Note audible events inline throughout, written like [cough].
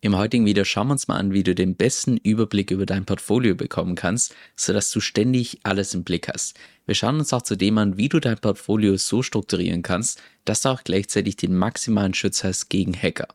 Im heutigen Video schauen wir uns mal an, wie du den besten Überblick über dein Portfolio bekommen kannst, sodass du ständig alles im Blick hast. Wir schauen uns auch zudem an, wie du dein Portfolio so strukturieren kannst, dass du auch gleichzeitig den maximalen Schutz hast gegen Hacker.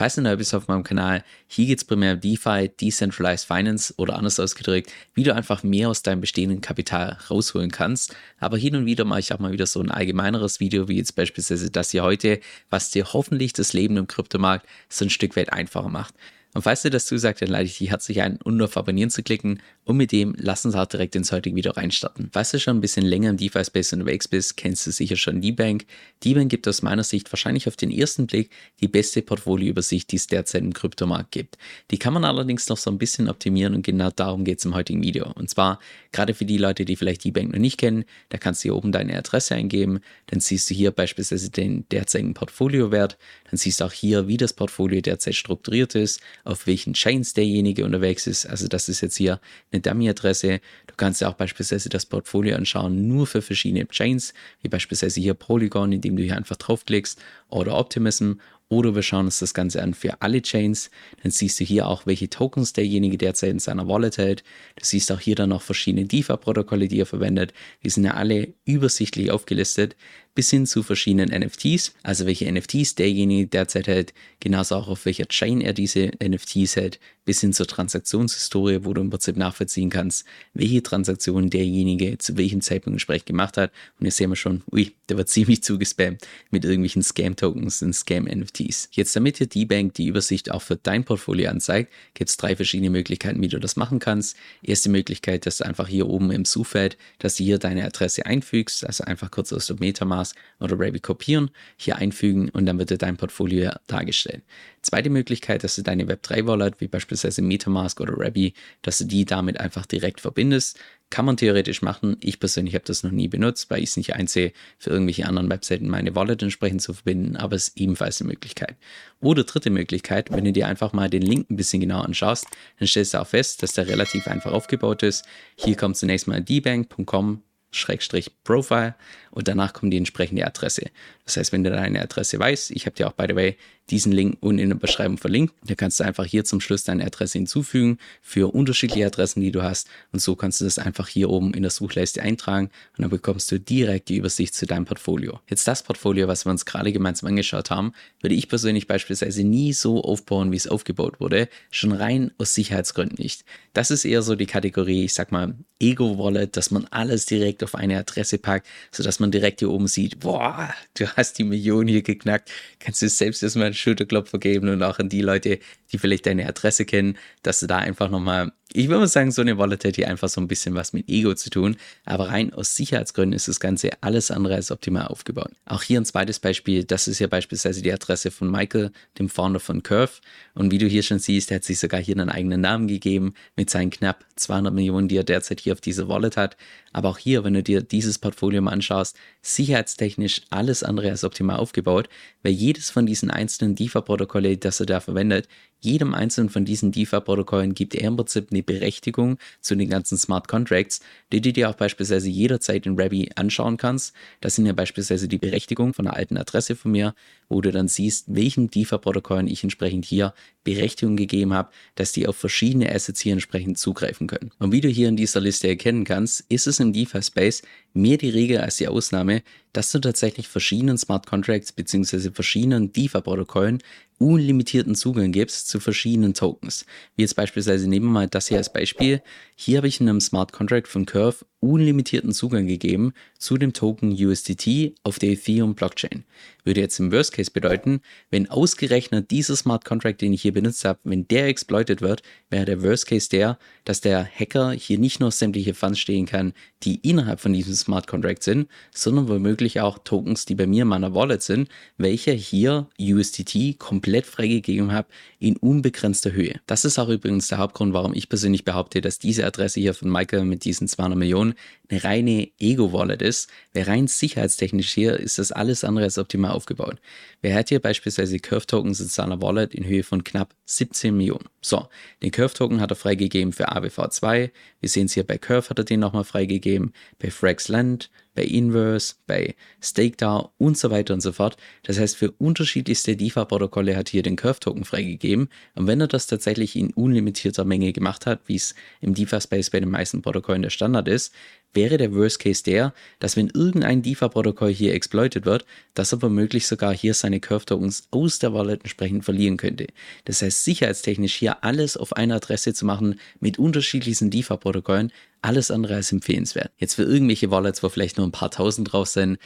Falls du neu bist auf meinem Kanal, hier geht es primär um DeFi, Decentralized Finance oder anders ausgedrückt, wie du einfach mehr aus deinem bestehenden Kapital rausholen kannst. Aber hin und wieder mache ich auch mal wieder so ein allgemeineres Video, wie jetzt beispielsweise das hier heute, was dir hoffentlich das Leben im Kryptomarkt so ein Stück weit einfacher macht. Und falls dir das zusagt, dann lade ich dich herzlich ein, um auf Abonnieren zu klicken. Und mit dem lass uns auch direkt ins heutige Video reinstarten. Falls du schon ein bisschen länger im DeFi-Space unterwegs bist, kennst du sicher schon D-Bank. D-Bank gibt aus meiner Sicht wahrscheinlich auf den ersten Blick die beste Portfolioübersicht, die es derzeit im Kryptomarkt gibt. Die kann man allerdings noch so ein bisschen optimieren und genau darum geht es im heutigen Video. Und zwar gerade für die Leute, die vielleicht D-Bank noch nicht kennen, da kannst du hier oben deine Adresse eingeben. Dann siehst du hier beispielsweise den derzeitigen Portfoliowert. Dann siehst du auch hier, wie das Portfolio derzeit strukturiert ist auf welchen Chains derjenige unterwegs ist. Also das ist jetzt hier eine Dummy-Adresse. Du kannst ja auch beispielsweise das Portfolio anschauen, nur für verschiedene Chains, wie beispielsweise hier Polygon, indem du hier einfach draufklickst, oder Optimism oder wir schauen uns das Ganze an für alle Chains. Dann siehst du hier auch, welche Tokens derjenige derzeit in seiner Wallet hält. Du siehst auch hier dann noch verschiedene DeFi-Protokolle, die er verwendet. Die sind ja alle übersichtlich aufgelistet bis hin zu verschiedenen NFTs, also welche NFTs derjenige derzeit hält, genauso auch auf welcher Chain er diese NFTs hält, bis hin zur Transaktionshistorie, wo du im Prinzip nachvollziehen kannst, welche Transaktionen derjenige zu welchem Zeitpunkt entsprechend gemacht hat. Und hier sehen wir schon, ui, der wird [laughs] ziemlich zugespammt mit irgendwelchen Scam-Tokens und Scam-NFTs. Jetzt, damit dir die Bank die Übersicht auch für dein Portfolio anzeigt, gibt es drei verschiedene Möglichkeiten, wie du das machen kannst. Erste Möglichkeit, dass du einfach hier oben im Suchfeld, dass du hier deine Adresse einfügst, also einfach kurz aus der Metamask oder Rabbit kopieren, hier einfügen und dann wird dir dein Portfolio dargestellt. Zweite Möglichkeit, dass du deine Web3-Wallet, wie beispielsweise Metamask oder Rabby, dass du die damit einfach direkt verbindest. Kann man theoretisch machen. Ich persönlich habe das noch nie benutzt, weil ich es nicht einsehe, für irgendwelche anderen Webseiten meine Wallet entsprechend zu verbinden, aber es ist ebenfalls eine Möglichkeit. Oder dritte Möglichkeit, wenn du dir einfach mal den Link ein bisschen genauer anschaust, dann stellst du auch fest, dass der relativ einfach aufgebaut ist. Hier kommt zunächst mal dbank.com Schrägstrich Profile und danach kommt die entsprechende Adresse. Das heißt, wenn du deine Adresse weißt, ich habe dir auch by the way diesen Link unten in der Beschreibung verlinkt, da kannst du einfach hier zum Schluss deine Adresse hinzufügen für unterschiedliche Adressen, die du hast und so kannst du das einfach hier oben in der Suchleiste eintragen und dann bekommst du direkt die Übersicht zu deinem Portfolio. Jetzt das Portfolio, was wir uns gerade gemeinsam angeschaut haben, würde ich persönlich beispielsweise nie so aufbauen, wie es aufgebaut wurde, schon rein aus Sicherheitsgründen nicht. Das ist eher so die Kategorie, ich sag mal, Ego-Wallet, dass man alles direkt auf eine Adresse packt, sodass man direkt hier oben sieht, boah, du hast die Million hier geknackt, kannst du selbst erstmal einen Schulterklopfer geben und auch an die Leute, die vielleicht deine Adresse kennen, dass du da einfach nochmal ich würde mal sagen, so eine Wallet hier einfach so ein bisschen was mit Ego zu tun, aber rein aus Sicherheitsgründen ist das Ganze alles andere als optimal aufgebaut. Auch hier ein zweites Beispiel, das ist ja beispielsweise die Adresse von Michael, dem Founder von Curve. Und wie du hier schon siehst, er hat sich sogar hier einen eigenen Namen gegeben mit seinen knapp 200 Millionen, die er derzeit hier auf dieser Wallet hat. Aber auch hier, wenn du dir dieses Portfolio mal anschaust, sicherheitstechnisch alles andere als optimal aufgebaut, weil jedes von diesen einzelnen DeFi-Protokolle, das er da verwendet, jedem einzelnen von diesen DeFi-Protokollen gibt er im Prinzip eine Berechtigung zu den ganzen Smart Contracts, die du dir auch beispielsweise jederzeit in Rabby anschauen kannst. Das sind ja beispielsweise die Berechtigungen von einer alten Adresse von mir, wo du dann siehst, welchen DeFi-Protokollen ich entsprechend hier Berechtigung gegeben habe, dass die auf verschiedene Assets hier entsprechend zugreifen können. Und wie du hier in dieser Liste erkennen kannst, ist es im DeFi-Space mehr die Regel als die Ausnahme, dass du tatsächlich verschiedenen Smart Contracts bzw. verschiedenen DeFi-Protokollen unlimitierten Zugang gibst zu verschiedenen Tokens. Wie jetzt beispielsweise nehmen wir mal das hier als Beispiel. Hier habe ich in einem Smart Contract von Curve unlimitierten Zugang gegeben zu dem Token USDT auf der Ethereum Blockchain. Würde jetzt im Worst Case bedeuten, wenn ausgerechnet dieser Smart Contract, den ich hier benutzt habe, wenn der exploited wird, wäre der Worst Case der, dass der Hacker hier nicht nur sämtliche Funds stehen kann, die innerhalb von diesem Smart Contract sind, sondern womöglich auch Tokens, die bei mir in meiner Wallet sind, welche hier USDT komplett freigegeben habe in unbegrenzter Höhe. Das ist auch übrigens der Hauptgrund, warum ich persönlich behaupte, dass diese Adresse hier von Michael mit diesen 200 Millionen eine reine Ego-Wallet ist. Wer rein sicherheitstechnisch hier ist das alles andere als optimal aufgebaut. Wer hat hier beispielsweise Curve-Tokens in seiner Wallet in Höhe von knapp 17 Millionen. So, den Curve-Token hat er freigegeben für ABV2. Wir sehen es hier bei Curve hat er den nochmal freigegeben, bei Frax Land, bei Inverse, bei StakeDAO und so weiter und so fort. Das heißt, für unterschiedlichste DeFi-Protokolle hat hier den Curve-Token freigegeben. Und wenn er das tatsächlich in unlimitierter Menge gemacht hat, wie es im DeFi-Space bei den meisten Protokollen der Standard ist, wäre der Worst Case der, dass wenn irgendein DeFi-Protokoll hier exploitet wird, dass er womöglich sogar hier seine Curve-Tokens aus der Wallet entsprechend verlieren könnte. Das heißt, sicherheitstechnisch hier alles auf einer Adresse zu machen mit unterschiedlichsten DeFi-Protokollen, alles andere als empfehlenswert. Jetzt für irgendwelche Wallets, wo vielleicht nur ein paar tausend drauf sind,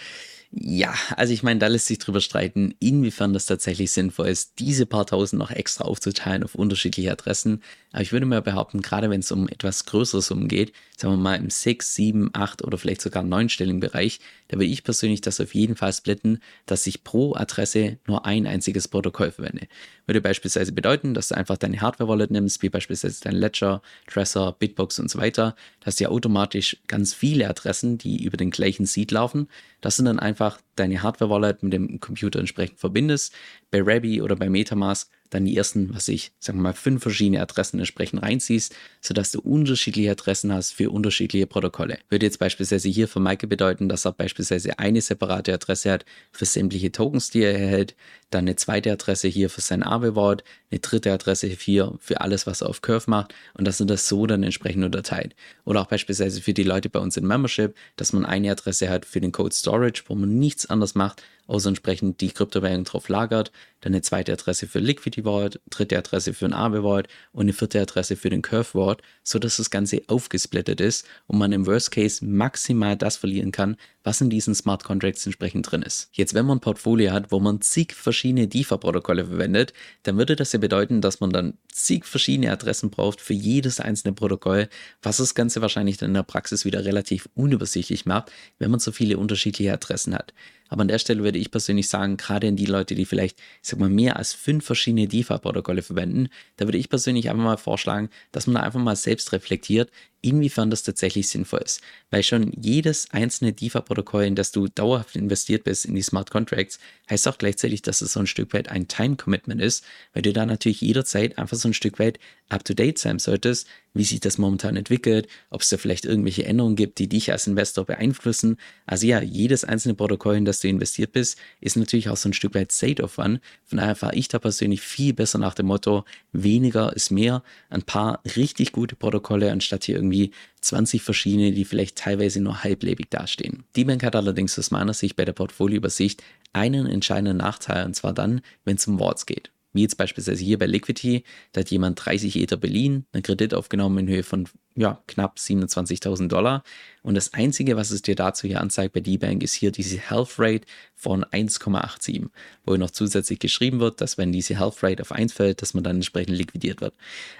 ja, also ich meine, da lässt sich drüber streiten, inwiefern das tatsächlich sinnvoll ist, diese paar tausend noch extra aufzuteilen auf unterschiedliche Adressen. Aber ich würde mal behaupten, gerade wenn es um etwas größere Summen geht, sagen wir mal im 6, 7, 8 oder vielleicht sogar 9-stelligen Bereich, da würde ich persönlich das auf jeden Fall splitten, dass ich pro Adresse nur ein einziges Protokoll verwende. Würde beispielsweise bedeuten, dass du einfach deine Hardware-Wallet nimmst, wie beispielsweise dein Ledger, Trezor, Bitbox und so weiter. Da hast du ja automatisch ganz viele Adressen, die über den gleichen Seed laufen. Das sind dann einfach deine Hardware-Wallet mit dem Computer entsprechend verbindest. Bei Rabi oder bei Metamask dann die ersten, was ich, sagen mal, fünf verschiedene Adressen entsprechend reinziehst, sodass du unterschiedliche Adressen hast für unterschiedliche Protokolle. Würde jetzt beispielsweise hier für Maike bedeuten, dass er beispielsweise eine separate Adresse hat für sämtliche Tokens, die er erhält, dann eine zweite Adresse hier für sein Aave-Wort, eine dritte Adresse hier für alles, was er auf Curve macht und dass er das so dann entsprechend unterteilt. Oder auch beispielsweise für die Leute bei uns in Membership, dass man eine Adresse hat für den Code Storage, wo man nichts anderes macht, außer entsprechend die Kryptowährung drauf lagert, dann eine zweite Adresse für Liquidity Vault, dritte Adresse für ein Aave Vault und eine vierte Adresse für den Curve Vault, sodass das Ganze aufgesplittet ist und man im Worst Case maximal das verlieren kann, was in diesen Smart Contracts entsprechend drin ist. Jetzt, wenn man ein Portfolio hat, wo man zig verschiedene DeFi-Protokolle verwendet, dann würde das ja bedeuten, dass man dann zig verschiedene Adressen braucht für jedes einzelne Protokoll, was das Ganze wahrscheinlich dann in der Praxis wieder relativ unübersichtlich macht, wenn man so viele unterschiedliche Adressen hat. Aber an der Stelle würde ich persönlich sagen, gerade in die Leute, die vielleicht, ich sag mal, mehr als fünf verschiedene DeFi-Protokolle verwenden, da würde ich persönlich einfach mal vorschlagen, dass man da einfach mal selbst reflektiert, inwiefern das tatsächlich sinnvoll ist. Weil schon jedes einzelne DeFi-Protokoll, in das du dauerhaft investiert bist in die Smart Contracts, heißt auch gleichzeitig, dass es so ein Stück weit ein Time-Commitment ist, weil du da natürlich jederzeit einfach so ein Stück weit up-to-date sein solltest, wie sich das momentan entwickelt, ob es da vielleicht irgendwelche Änderungen gibt, die dich als Investor beeinflussen. Also ja, jedes einzelne Protokoll, in das du investiert bist, ist natürlich auch so ein Stück weit State of One. Von daher fahre ich da persönlich viel besser nach dem Motto, weniger ist mehr, ein paar richtig gute Protokolle, anstatt hier irgendwie 20 verschiedene, die vielleicht teilweise nur halblebig dastehen. Die Bank hat allerdings aus meiner Sicht bei der Portfolioübersicht einen entscheidenden Nachteil, und zwar dann, wenn es um Wards geht wie jetzt beispielsweise hier bei Liquidity, da hat jemand 30 Ether Berlin, einen Kredit aufgenommen in Höhe von ja, knapp 27.000 Dollar. Und das Einzige, was es dir dazu hier anzeigt bei D-Bank, ist hier diese Health Rate von 1,87, wo noch zusätzlich geschrieben wird, dass wenn diese Health Rate auf 1 fällt, dass man dann entsprechend liquidiert wird.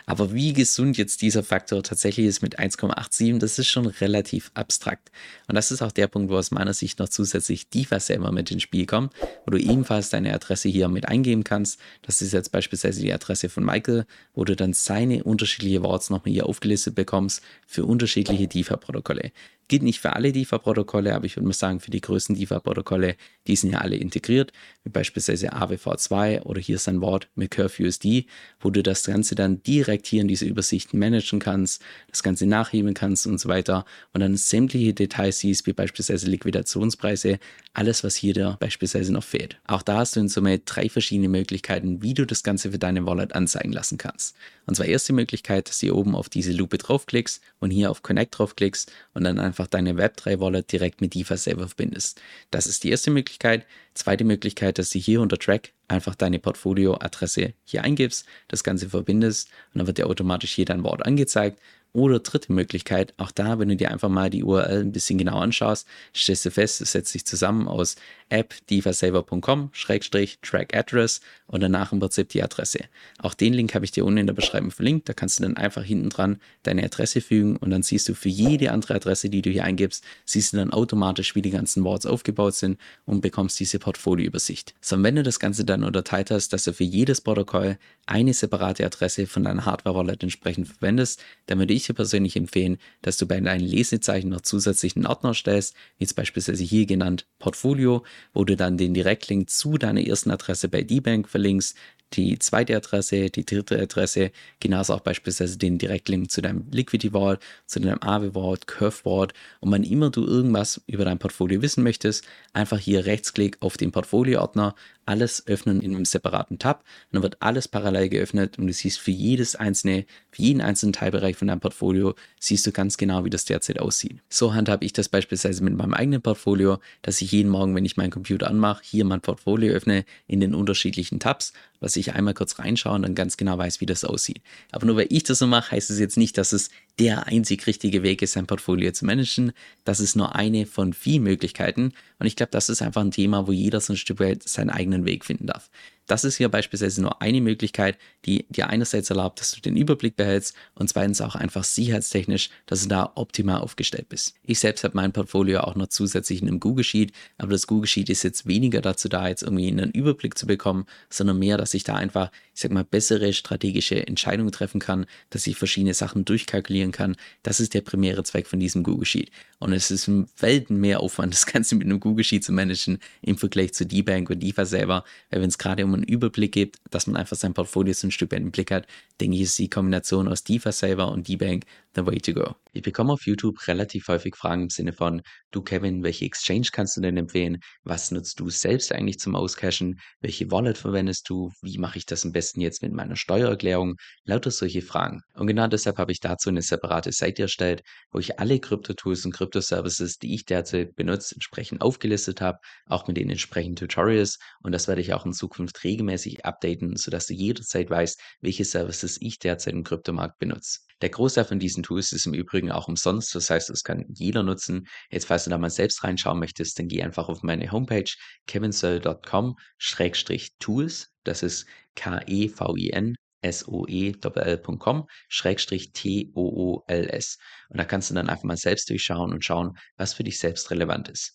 Aber wie gesund jetzt dieser Faktor tatsächlich ist mit 1,87, das ist schon relativ abstrakt. Und das ist auch der Punkt, wo aus meiner Sicht noch zusätzlich DeFi selber mit ins Spiel kommt, wo du ebenfalls deine Adresse hier mit eingeben kannst. Das ist jetzt beispielsweise die Adresse von Michael, wo du dann seine unterschiedliche Worts nochmal hier aufgelistet bekommst für unterschiedliche DeFi-Protokolle. Geht nicht für alle DeFi-Protokolle, aber ich würde mal sagen, für die größten DeFi-Protokolle, die sind ja alle integriert, wie beispielsweise AWV2 oder hier ist ein Wort mit CurveUSD, wo du das Ganze dann direkt hier in diese Übersichten managen kannst, das Ganze nachheben kannst und so weiter und dann sämtliche Details siehst, wie beispielsweise Liquidationspreise, alles, was hier da beispielsweise noch fehlt. Auch da hast du in Summe drei verschiedene Möglichkeiten, wie du das Ganze für deine Wallet anzeigen lassen kannst. Und zwar erste Möglichkeit, dass du hier oben auf diese Lupe draufklickst und hier auf Connect draufklickst und dann einfach deine Web3-Wallet direkt mit selber verbindest. Das ist die erste Möglichkeit. Zweite Möglichkeit, dass du hier unter Track einfach deine Portfolio-Adresse hier eingibst, das Ganze verbindest und dann wird dir automatisch hier dein Wort angezeigt oder dritte Möglichkeit, auch da, wenn du dir einfach mal die URL ein bisschen genau anschaust, stellst du fest, es setzt sich zusammen aus app-divasaver.com, Schrägstrich, Track Address und danach im Prinzip die Adresse. Auch den Link habe ich dir unten in der Beschreibung verlinkt, da kannst du dann einfach hinten dran deine Adresse fügen und dann siehst du für jede andere Adresse, die du hier eingibst, siehst du dann automatisch, wie die ganzen Worts aufgebaut sind und bekommst diese Portfolioübersicht. So, und wenn du das Ganze dann unterteilt hast, dass du für jedes Protokoll eine separate Adresse von deiner Hardware-Wallet entsprechend verwendest, dann würde ich dir persönlich empfehlen, dass du bei deinen Lesezeichen noch zusätzlichen Ordner stellst, wie jetzt beispielsweise hier genannt Portfolio, wo du dann den Direktlink zu deiner ersten Adresse bei D-Bank verlinkst, die zweite Adresse, die dritte Adresse, genauso auch beispielsweise den Direktlink zu deinem Liquidity Vault, zu deinem Aave Vault, Curve Vault. Und wann immer du irgendwas über dein Portfolio wissen möchtest, einfach hier Rechtsklick auf den Portfolio-Ordner, alles öffnen in einem separaten Tab. Und dann wird alles parallel geöffnet und du siehst für jedes einzelne, für jeden einzelnen Teilbereich von deinem Portfolio, siehst du ganz genau, wie das derzeit aussieht. So handhabe ich das beispielsweise mit meinem eigenen Portfolio, dass ich jeden Morgen, wenn ich meinen Computer anmache, hier mein Portfolio öffne in den unterschiedlichen Tabs, dass ich einmal kurz reinschaue und dann ganz genau weiß, wie das aussieht. Aber nur weil ich das so mache, heißt es jetzt nicht, dass es der einzig richtige Weg ist, sein Portfolio zu managen. Das ist nur eine von vielen Möglichkeiten. Und ich glaube, das ist einfach ein Thema, wo jeder so ein Stück weit seinen eigenen Weg finden darf. Das ist hier beispielsweise nur eine Möglichkeit, die dir einerseits erlaubt, dass du den Überblick behältst und zweitens auch einfach sicherheitstechnisch, dass du da optimal aufgestellt bist. Ich selbst habe mein Portfolio auch noch zusätzlich in einem Google Sheet, aber das Google Sheet ist jetzt weniger dazu da, jetzt irgendwie einen Überblick zu bekommen, sondern mehr, dass ich da einfach, ich sag mal, bessere strategische Entscheidungen treffen kann, dass ich verschiedene Sachen durchkalkulieren kann. Das ist der primäre Zweck von diesem Google Sheet. Und es ist ein Welten mehr Aufwand, [laughs] das Ganze mit einem Google Sheet zu managen im Vergleich zu D-Bank und DeFi selber, weil wenn es gerade um einen Überblick gibt, dass man einfach sein Portfolio so ein Stück weit im Blick hat, denke ich, ist die Kombination aus DeFi Saver und D-Bank the way to go. Ich bekomme auf YouTube relativ häufig Fragen im Sinne von, du Kevin, welche Exchange kannst du denn empfehlen? Was nutzt du selbst eigentlich zum Auscashen? Welche Wallet verwendest du? Wie mache ich das am besten jetzt mit meiner Steuererklärung? Lauter solche Fragen. Und genau deshalb habe ich dazu eine separate Seite erstellt, wo ich alle Krypto-Tools und Krypto-Services, die ich derzeit benutze, entsprechend aufgelistet habe, auch mit den entsprechenden Tutorials. Und das werde ich auch in Zukunft regelmäßig updaten, sodass du jederzeit weißt, welche Services ich derzeit im Kryptomarkt benutze. Der Großteil von diesen Tools ist im Übrigen auch umsonst, das heißt, das kann jeder nutzen. Jetzt, falls du da mal selbst reinschauen möchtest, dann geh einfach auf meine Homepage kevinsoe.com-tools, das ist K-E-V-I-N soe.com Schrägstrich T-O-O-L-S. Und da kannst du dann einfach mal selbst durchschauen und schauen, was für dich selbst relevant ist.